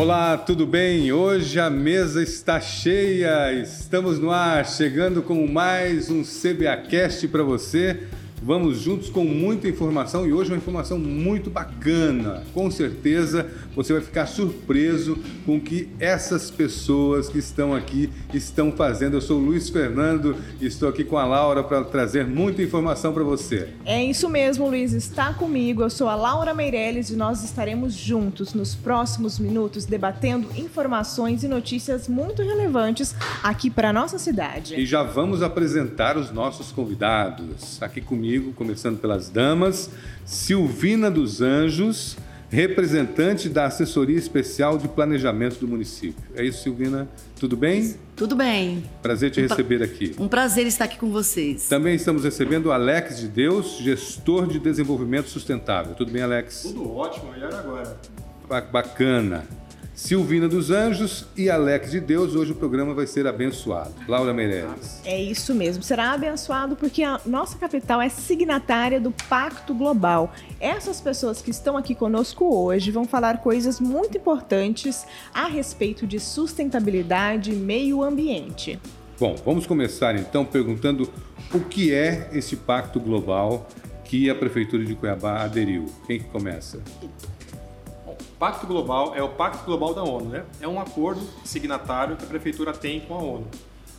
Olá, tudo bem? Hoje a mesa está cheia, estamos no ar, chegando com mais um CBAcast para você. Vamos juntos com muita informação e hoje uma informação muito bacana. Com certeza você vai ficar surpreso com o que essas pessoas que estão aqui estão fazendo. Eu sou o Luiz Fernando e estou aqui com a Laura para trazer muita informação para você. É isso mesmo, Luiz. Está comigo. Eu sou a Laura Meirelles e nós estaremos juntos nos próximos minutos debatendo informações e notícias muito relevantes aqui para a nossa cidade. E já vamos apresentar os nossos convidados. Aqui comigo, começando pelas damas, Silvina dos Anjos representante da Assessoria Especial de Planejamento do município. É isso, Silvina? Tudo bem? Tudo bem. Prazer te um receber aqui. Um prazer estar aqui com vocês. Também estamos recebendo o Alex de Deus, gestor de desenvolvimento sustentável. Tudo bem, Alex? Tudo ótimo, melhor agora. Bacana. Silvina dos Anjos e Alex de Deus. Hoje o programa vai ser abençoado. Laura Meirelles. É isso mesmo, será abençoado porque a nossa capital é signatária do Pacto Global. Essas pessoas que estão aqui conosco hoje vão falar coisas muito importantes a respeito de sustentabilidade e meio ambiente. Bom, vamos começar então perguntando o que é esse Pacto Global que a Prefeitura de Cuiabá aderiu. Quem que começa? Pacto Global é o Pacto Global da ONU, né? É um acordo signatário que a prefeitura tem com a ONU.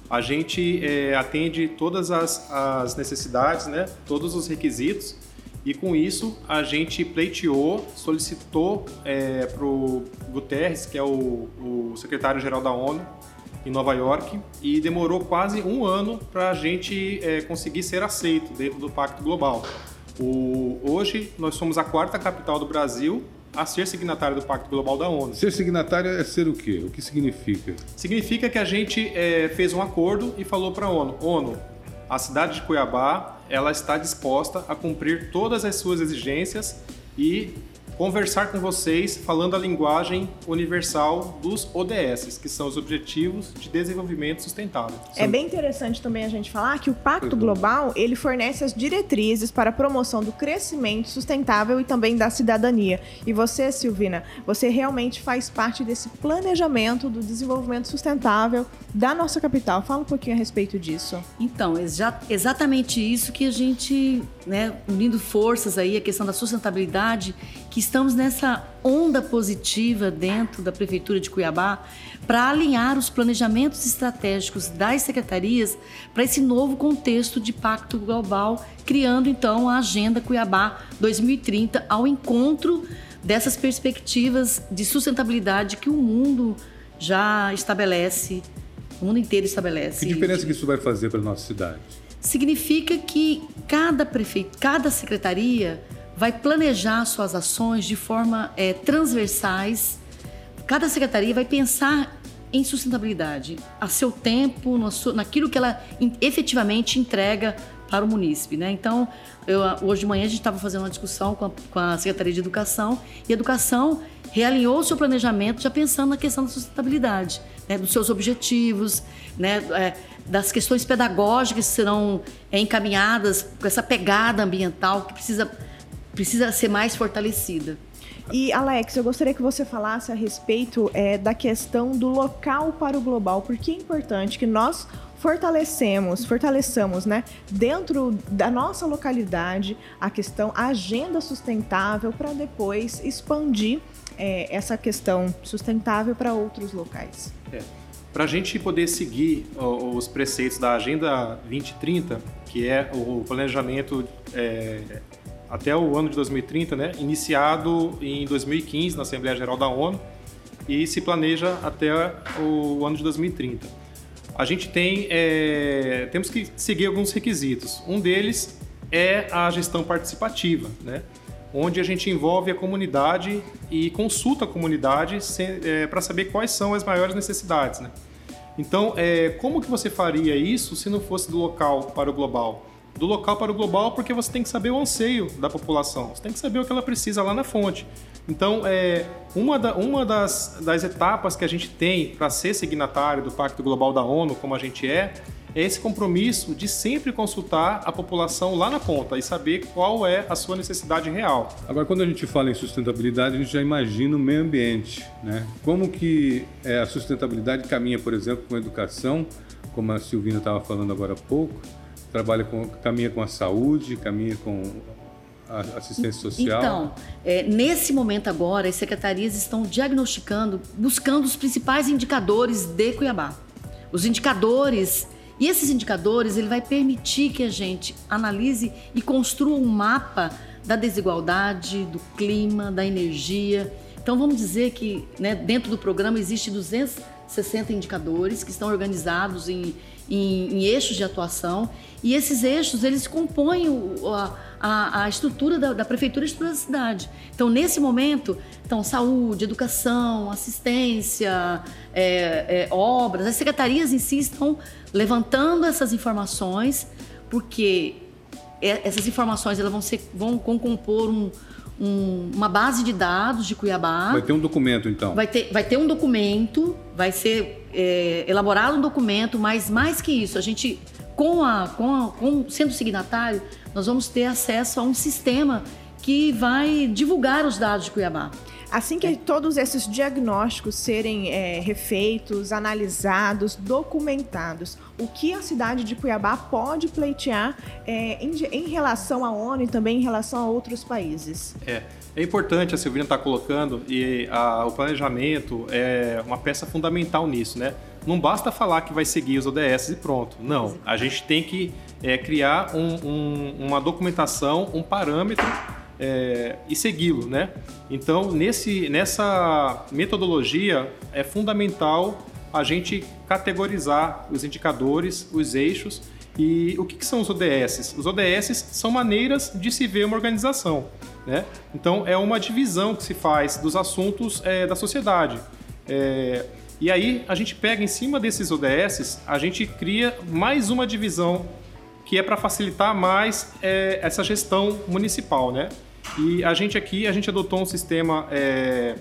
A gente é, atende todas as, as, necessidades, né? Todos os requisitos e com isso a gente pleiteou, solicitou é, para o Guterres, que é o, o secretário-geral da ONU em Nova York, e demorou quase um ano para a gente é, conseguir ser aceito dentro do Pacto Global. O, hoje nós somos a quarta capital do Brasil a ser signatário do Pacto Global da ONU. Ser signatário é ser o quê? O que significa? Significa que a gente é, fez um acordo e falou para a ONU: ONU, a cidade de Cuiabá ela está disposta a cumprir todas as suas exigências e conversar com vocês falando a linguagem universal dos ODS, que são os Objetivos de Desenvolvimento Sustentável. É bem interessante também a gente falar que o Pacto Global ele fornece as diretrizes para a promoção do crescimento sustentável e também da cidadania. E você, Silvina, você realmente faz parte desse planejamento do desenvolvimento sustentável da nossa capital. Fala um pouquinho a respeito disso. Então, é exatamente isso que a gente, né, unindo forças aí, a questão da sustentabilidade, que estamos nessa onda positiva dentro da Prefeitura de Cuiabá para alinhar os planejamentos estratégicos das secretarias para esse novo contexto de pacto global, criando então a Agenda Cuiabá 2030 ao encontro dessas perspectivas de sustentabilidade que o mundo já estabelece, o mundo inteiro estabelece. Que diferença que isso vai fazer para a nossa cidade? Significa que cada prefeito, cada secretaria vai planejar suas ações de forma é, transversais. Cada secretaria vai pensar em sustentabilidade a seu tempo, no, naquilo que ela efetivamente entrega para o munícipe. Né? Então, eu, hoje de manhã a gente estava fazendo uma discussão com a, com a Secretaria de Educação e a Educação realinhou o seu planejamento já pensando na questão da sustentabilidade, né? dos seus objetivos, né? É, das questões pedagógicas que serão é, encaminhadas com essa pegada ambiental que precisa precisa ser mais fortalecida. E Alex, eu gostaria que você falasse a respeito é, da questão do local para o global, porque é importante que nós fortalecemos, fortaleçamos, né, dentro da nossa localidade a questão, a agenda sustentável para depois expandir é, essa questão sustentável para outros locais. É. Para a gente poder seguir os preceitos da Agenda 2030, que é o planejamento é, até o ano de 2030, né, iniciado em 2015 na Assembleia Geral da ONU e se planeja até o ano de 2030. A gente tem é, temos que seguir alguns requisitos. Um deles é a gestão participativa, né, onde a gente envolve a comunidade e consulta a comunidade é, para saber quais são as maiores necessidades. Né. Então, é, como que você faria isso se não fosse do local para o global? Do local para o global, porque você tem que saber o anseio da população, você tem que saber o que ela precisa lá na fonte. Então, é, uma, da, uma das, das etapas que a gente tem para ser signatário do Pacto Global da ONU, como a gente é, é esse compromisso de sempre consultar a população lá na ponta e saber qual é a sua necessidade real. Agora, quando a gente fala em sustentabilidade, a gente já imagina o meio ambiente, né? Como que é, a sustentabilidade caminha, por exemplo, com a educação, como a Silvina estava falando agora há pouco, trabalha com, caminha com a saúde, caminha com a assistência social? Então, é, nesse momento agora, as secretarias estão diagnosticando, buscando os principais indicadores de Cuiabá. Os indicadores e esses indicadores ele vai permitir que a gente analise e construa um mapa da desigualdade, do clima, da energia. Então vamos dizer que né, dentro do programa existe 260 indicadores que estão organizados em, em, em eixos de atuação e esses eixos eles compõem o, a, a, a, estrutura da, da prefeitura e a estrutura da cidade. Então nesse momento, então saúde, educação, assistência, é, é, obras, as secretarias em si estão levantando essas informações, porque é, essas informações elas vão, ser, vão, vão compor um, um, uma base de dados de Cuiabá. Vai ter um documento, então? Vai ter, vai ter um documento, vai ser é, elaborado um documento, mas mais que isso, a gente, com a, com, a, com sendo signatário, nós vamos ter acesso a um sistema que vai divulgar os dados de Cuiabá. Assim que é. todos esses diagnósticos serem é, refeitos, analisados, documentados, o que a cidade de Cuiabá pode pleitear é, em, em, relação à ONU e também em relação a outros países? É, é importante, a Silvina está colocando, e a, o planejamento é uma peça fundamental nisso, né? Não basta falar que vai seguir os ODS e pronto. Não, a gente tem que é, criar um, um, uma documentação, um parâmetro é, e segui-lo, né? Então, nesse, nessa metodologia é fundamental a gente categorizar os indicadores, os eixos e o que, que são os ODS? Os ODS são maneiras de se ver uma organização, né? Então, é uma divisão que se faz dos assuntos é, da sociedade. É, e aí, a gente pega em cima desses ODS, a gente cria mais uma divisão que é para facilitar mais é, essa gestão municipal, né? E a gente aqui, a gente adotou um sistema é,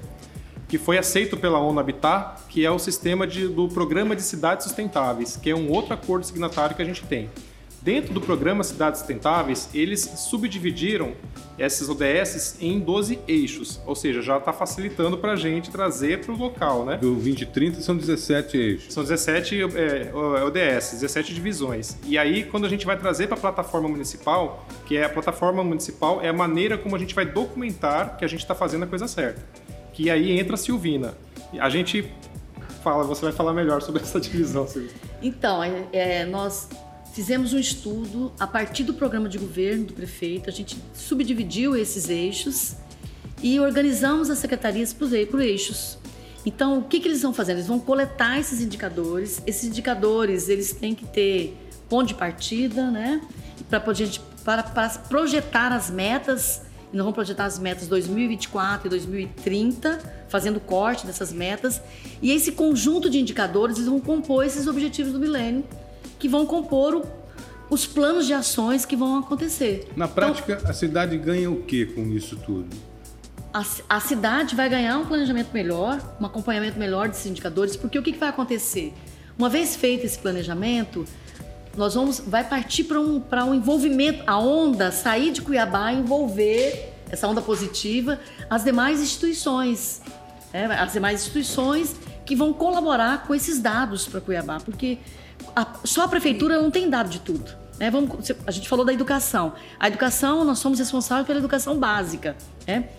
que foi aceito pela ONU Habitat, que é o sistema de, do Programa de Cidades Sustentáveis, que é um outro acordo signatário que a gente tem. Dentro do programa Cidades Sustentáveis, eles subdividiram esses ODS em 12 eixos, ou seja, já está facilitando para a gente trazer para o local, né? Do 2030 são 17 eixos. São 17 é, ODS, 17 divisões. E aí, quando a gente vai trazer para a plataforma municipal, que é a plataforma municipal, é a maneira como a gente vai documentar que a gente está fazendo a coisa certa. Que aí entra a Silvina. A gente fala, você vai falar melhor sobre essa divisão, Silvina. Então, é, é nós Fizemos um estudo a partir do programa de governo do prefeito, a gente subdividiu esses eixos e organizamos as secretarias por eixos. Então, o que, que eles vão fazer? Eles vão coletar esses indicadores. Esses indicadores, eles têm que ter ponto de partida, né? Para para, para projetar as metas. E nós vamos projetar as metas 2024 e 2030, fazendo corte dessas metas. E esse conjunto de indicadores, eles vão compor esses objetivos do milênio que vão compor o, os planos de ações que vão acontecer. Na prática, então, a cidade ganha o que com isso tudo? A, a, cidade vai ganhar um planejamento melhor, um acompanhamento melhor desses indicadores, porque o que, que vai acontecer? Uma vez feito esse planejamento, nós vamos vai partir para um, um envolvimento, a onda sair de Cuiabá e envolver essa onda positiva as demais instituições, né? as demais instituições que vão colaborar com esses dados para Cuiabá, porque a, só a prefeitura não tem dado de tudo. Né? Vamos, a gente falou da educação. A educação, nós somos responsáveis pela educação básica. Né?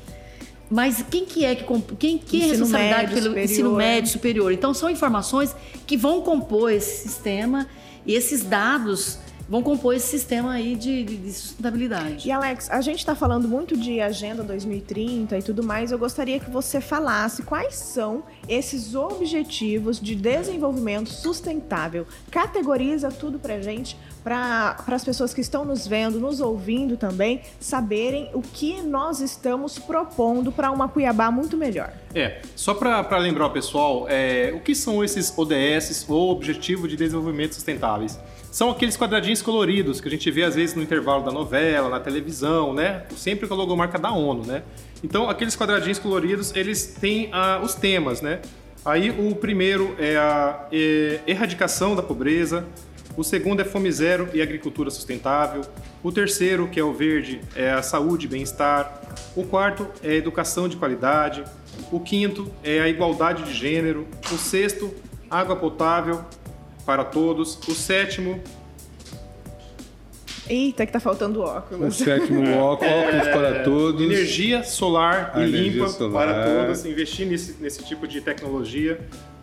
Mas quem que é que quem que é responsabilidade pelo superior. ensino médio superior? Então são informações que vão compor esse sistema e esses dados vão compor esse sistema aí de, de, de sustentabilidade. E Alex, a gente está falando muito de Agenda 2030 e tudo mais. Eu gostaria que você falasse quais são esses objetivos de desenvolvimento sustentável. Categoriza tudo para gente, para as pessoas que estão nos vendo, nos ouvindo também, saberem o que nós estamos propondo para uma Cuiabá muito melhor. É, só para lembrar o pessoal, é, o que são esses ODS ou Objetivo de Desenvolvimento Sustentáveis? São aqueles quadradinhos coloridos que a gente vê às vezes no intervalo da novela, na televisão, né? Sempre com a logomarca da ONU, né? Então, aqueles quadradinhos coloridos, eles têm ah, os temas, né? Aí o primeiro é a é, erradicação da pobreza, O segundo é Fome Zero e Agricultura Sustentável. O terceiro, que é o verde, é a saúde e bem-estar. O quarto é educação de qualidade. O quinto é a igualdade de gênero. O sexto, água potável para todos. O sétimo, Eita, que tá faltando óculos. O sétimo óculos, óculos para todos. energia solar e energia limpa solar. para todos. Investir nesse, nesse tipo de tecnologia.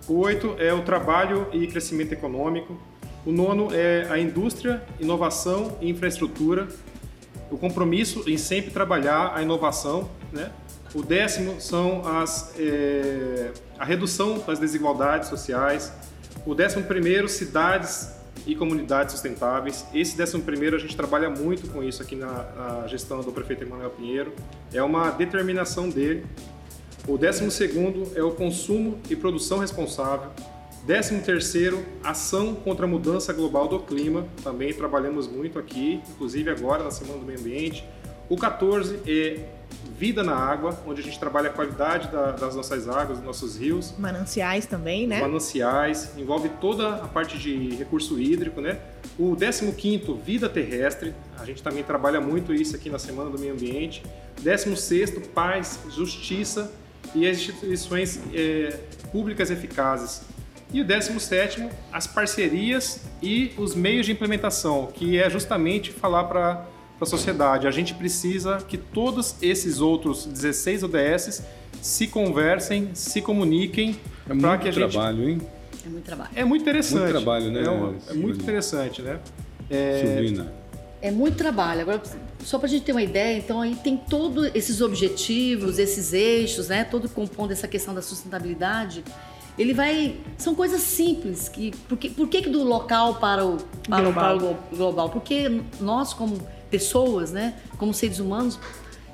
O oito é o trabalho e crescimento econômico. O nono é a indústria, inovação e infraestrutura. O compromisso em sempre trabalhar a inovação, né? O décimo são as, eh, a redução das desigualdades sociais. O décimo primeiro, cidades e comunidades sustentáveis. Esse décimo primeiro a gente trabalha muito com isso aqui na, na gestão do prefeito Emanuel Pinheiro. É uma determinação dele. O décimo segundo é o consumo e produção responsável. Décimo terceiro, ação contra a mudança global do clima. Também trabalhamos muito aqui, inclusive agora na Semana do Meio Ambiente. O 14 é vida na água, onde a gente trabalha a qualidade da- das nossas águas, dos nossos rios Mananciais também, né? mananciais, envolve toda a parte de recurso hídrico, né? O 15º, vida terrestre, a gente também trabalha muito isso aqui na Semana do Meio Ambiente. 16º, paz, justiça e as instituições eh, públicas eficazes. E o 17º, as parcerias e os meios de implementação, que é justamente falar para a sociedade. A gente precisa que todos esses outros 16 ODS se conversem, se comuniquem É para muito que a gente trabalho, hein? É muito trabalho. é muito interessante. Muito trabalho, né, É, uma- é muito interessante, né? É, Silvina. É muito trabalho. Agora, só para a gente ter uma ideia, então aí tem todos esses objetivos, esses eixos, né? Todo compondo essa questão da sustentabilidade. Ele vai. São coisas simples. Que, por, que, por que, que do local para o, para, o, Global. para o glo- global? Porque nós, como pessoas, né? Como seres humanos,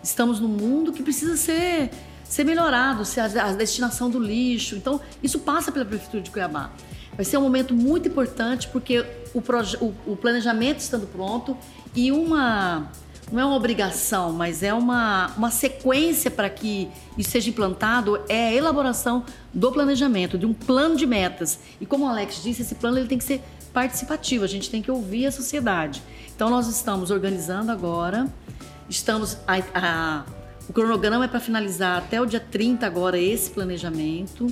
estamos num mundo que precisa ser, ser melhorado, ser a, a destinação do lixo. Então, isso passa pela Prefeitura de Cuiabá. Vai ser um momento muito importante porque o, o- o planejamento estando pronto e uma não é uma obrigação, mas é uma, uma sequência para que isso seja implantado é a elaboração do planejamento, de um plano de metas. E como o Alex disse, esse plano ele tem que ser participativo, a gente tem que ouvir a sociedade. Então nós estamos organizando agora, estamos a- a- o cronograma é para finalizar até o dia 30 agora esse planejamento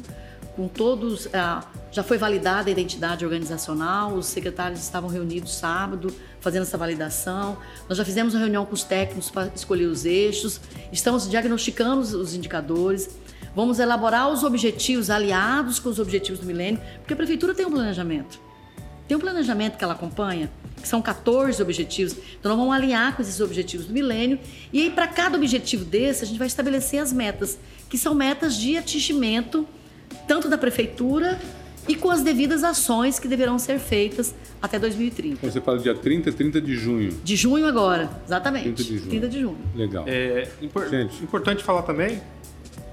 com todos. ah, já foi validada a identidade organizacional, os secretários estavam reunidos sábado fazendo essa validação. Nós já fizemos uma reunião com os técnicos para escolher os eixos, estamos diagnosticando os- os indicadores. Vamos elaborar os objetivos aliados com os objetivos do milênio, porque a prefeitura tem um planejamento. Tem um planejamento que ela acompanha, que são 14 objetivos. Então, nós vamos alinhar com esses objetivos do milênio. E aí, para cada objetivo desse, a gente vai estabelecer as metas, que são metas de atingimento, tanto da prefeitura e com as devidas ações que deverão ser feitas até 2030. Você fala dia 30, 30 de junho. De junho agora, exatamente. 30 de junho. 30 de junho. Legal. É impor- Gente. importante falar também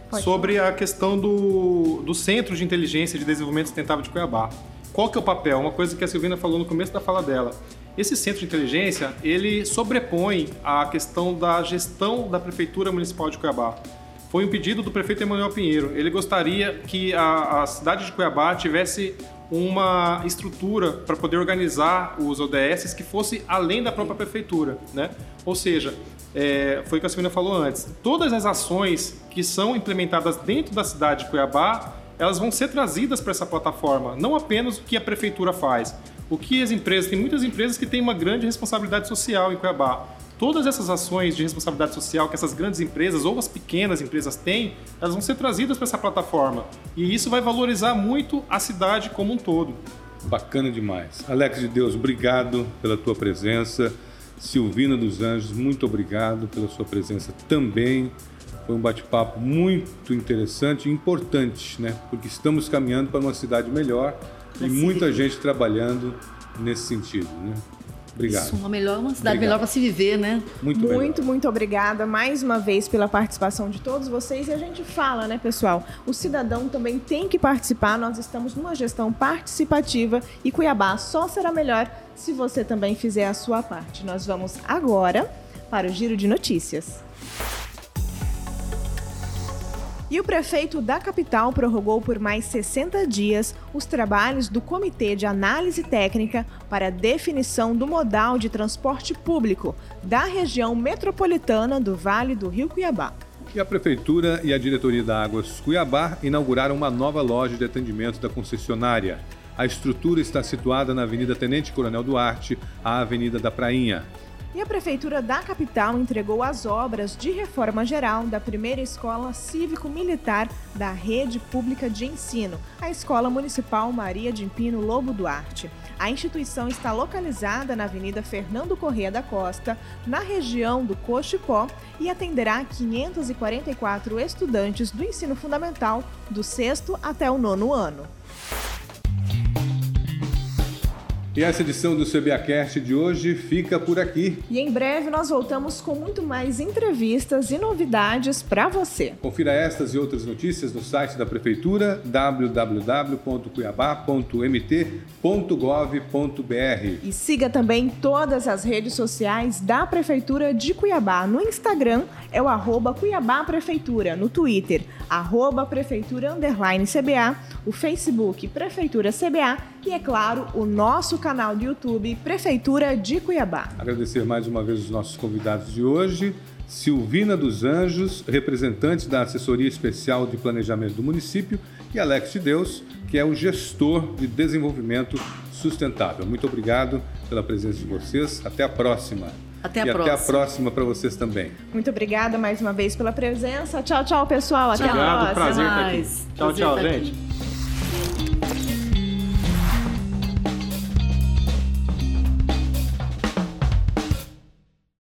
Pode sobre a questão do, do Centro de Inteligência e de Desenvolvimento Sustentável de Cuiabá. Qual que é o papel? Uma coisa que a Silvina falou no começo da fala dela. Esse centro de inteligência, ele sobrepõe a questão da gestão da Prefeitura Municipal de Cuiabá. Foi um pedido do prefeito Emanuel Pinheiro. Ele gostaria que a, a cidade de Cuiabá tivesse uma estrutura para poder organizar os ODS que fosse além da própria prefeitura, né? Ou seja, é, foi o que a Silvina falou antes. Todas as ações que são implementadas dentro da cidade de Cuiabá, elas vão ser trazidas para essa plataforma, não apenas o que a prefeitura faz. O que as empresas, tem muitas empresas que têm uma grande responsabilidade social em Cuiabá. Todas essas ações de responsabilidade social que essas grandes empresas ou as pequenas empresas têm, elas vão ser trazidas para essa plataforma. E isso vai valorizar muito a cidade como um todo. Bacana demais. Alex de Deus, obrigado pela tua presença. Silvina dos Anjos, muito obrigado pela sua presença também. Foi um bate-papo muito interessante e importante, né? Porque estamos caminhando para uma cidade melhor e muita viver. gente trabalhando nesse sentido, né? Obrigado. Isso, uma, melhor, uma cidade Obrigado. melhor para se viver, né? Muito, Muito, melhor. muito obrigada mais uma vez pela participação de todos vocês. E a gente fala, né, pessoal? O cidadão também tem que participar. Nós estamos numa gestão participativa e Cuiabá só será melhor se você também fizer a sua parte. Nós vamos agora para o giro de notícias. E o prefeito da capital prorrogou por mais 60 dias os trabalhos do Comitê de Análise Técnica para definição do modal de transporte público da região metropolitana do Vale do Rio Cuiabá. E a Prefeitura e a Diretoria da Águas Cuiabá inauguraram uma nova loja de atendimento da concessionária. A estrutura está situada na Avenida Tenente Coronel Duarte, a Avenida da Prainha. E a Prefeitura da capital entregou as obras de reforma geral da primeira escola cívico-militar da rede pública de ensino, a Escola Municipal Maria de Empino Lobo Duarte. A instituição está localizada na Avenida Fernando Corrêa da Costa, na região do Cochipó, e atenderá 544 estudantes do ensino fundamental do sexto até o nono ano. E essa edição do CBAcast de hoje fica por aqui. E em breve nós voltamos com muito mais entrevistas e novidades para você. Confira estas e outras notícias no site da Prefeitura www.cuiabá.mt.gov.br. E siga também todas as redes sociais da Prefeitura de Cuiabá. No Instagram é o arroba Cuiabá Prefeitura, no Twitter, arroba Prefeitura CBA, o Facebook Prefeitura CBA e, é claro, o nosso canal do YouTube Prefeitura de Cuiabá. Agradecer mais uma vez os nossos convidados de hoje. Silvina dos Anjos, representante da Assessoria Especial de Planejamento do município, e Alex de Deus, que é o gestor de desenvolvimento sustentável. Muito obrigado pela presença de vocês. Até a próxima. Até a e próxima. até a próxima para vocês também. Muito obrigada mais uma vez pela presença. Tchau, tchau, pessoal. Até Obrigado, a próxima. prazer estar aqui. Tchau, Prazer tchau, estar gente. aqui.